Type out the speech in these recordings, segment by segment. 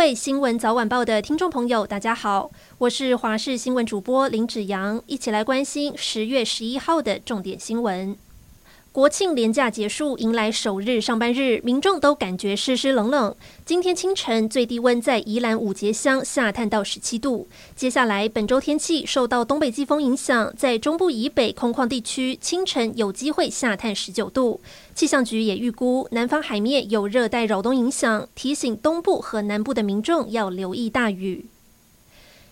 各位新闻早晚报的听众朋友，大家好，我是华视新闻主播林子阳，一起来关心十月十一号的重点新闻。国庆连假结束，迎来首日上班日，民众都感觉湿湿冷冷。今天清晨最低温在宜兰五结乡下探到十七度。接下来本周天气受到东北季风影响，在中部以北空旷地区清晨有机会下探十九度。气象局也预估南方海面有热带扰动影响，提醒东部和南部的民众要留意大雨。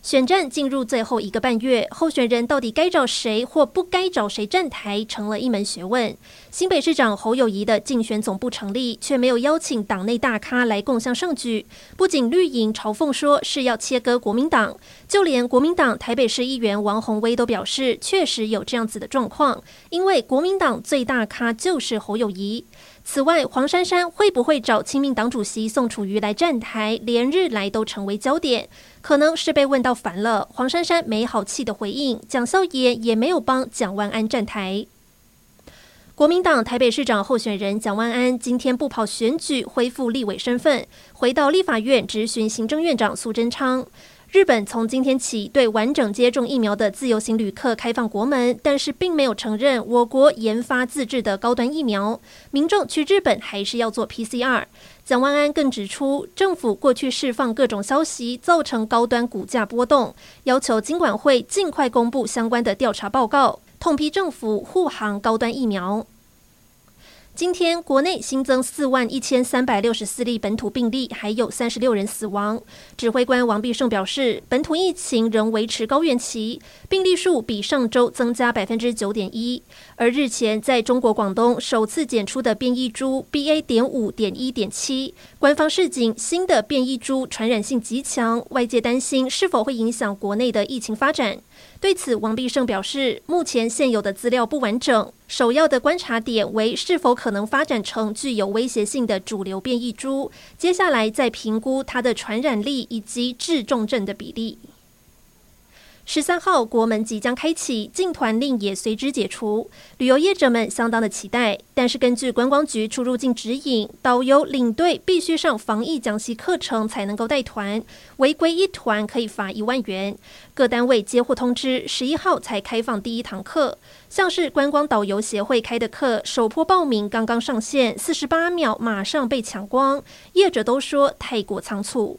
选战进入最后一个半月，候选人到底该找谁或不该找谁站台，成了一门学问。新北市长侯友谊的竞选总部成立，却没有邀请党内大咖来共襄盛举。不仅绿营嘲讽说是要切割国民党，就连国民党台北市议员王宏威都表示，确实有这样子的状况，因为国民党最大咖就是侯友谊。此外，黄珊珊会不会找亲民党主席宋楚瑜来站台，连日来都成为焦点。可能是被问到烦了，黄珊珊没好气的回应，蒋孝严也没有帮蒋万安站台。国民党台北市长候选人蒋万安今天不跑选举，恢复立委身份，回到立法院质询行政院长苏贞昌。日本从今天起对完整接种疫苗的自由行旅客开放国门，但是并没有承认我国研发自制的高端疫苗。民众去日本还是要做 PCR。蒋万安更指出，政府过去释放各种消息，造成高端股价波动，要求金管会尽快公布相关的调查报告，痛批政府护航高端疫苗。今天国内新增四万一千三百六十四例本土病例，还有三十六人死亡。指挥官王必胜表示，本土疫情仍维持高原期，病例数比上周增加百分之九点一。而日前在中国广东首次检出的变异株 BA. 点五点一点七，官方示警新的变异株传染性极强，外界担心是否会影响国内的疫情发展。对此，王必胜表示，目前现有的资料不完整，首要的观察点为是否可能发展成具有威胁性的主流变异株，接下来再评估它的传染力以及致重症的比例。十三号国门即将开启，禁团令也随之解除，旅游业者们相当的期待。但是根据观光局出入境指引，导游领队必须上防疫讲习课程才能够带团，违规一团可以罚一万元。各单位接获通知，十一号才开放第一堂课。像是观光导游协会开的课，首波报名刚刚上线，四十八秒马上被抢光，业者都说太过仓促。